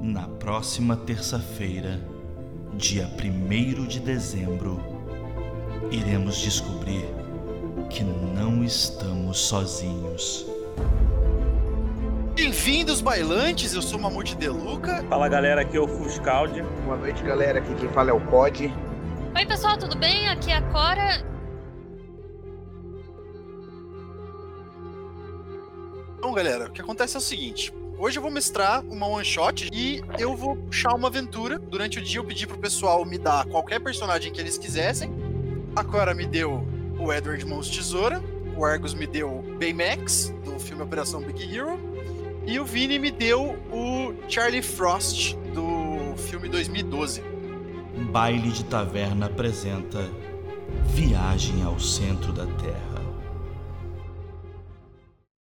Na próxima terça-feira, dia 1 de dezembro, iremos descobrir que não estamos sozinhos. Bem-vindos, bailantes! Eu sou o Mamute Deluca. Fala galera, aqui é o Fuscaldi. Boa noite, galera. Aqui quem fala é o Pod. Oi, pessoal, tudo bem? Aqui é a Cora. Bom, galera, o que acontece é o seguinte. Hoje eu vou mestrar uma one shot e eu vou puxar uma aventura. Durante o dia eu pedi pro pessoal me dar qualquer personagem que eles quisessem. A Cora me deu o Edward Mãos Tesoura. O Argus me deu Baymax, do filme Operação Big Hero. E o Vini me deu o Charlie Frost, do filme 2012. Baile de Taverna apresenta Viagem ao Centro da Terra.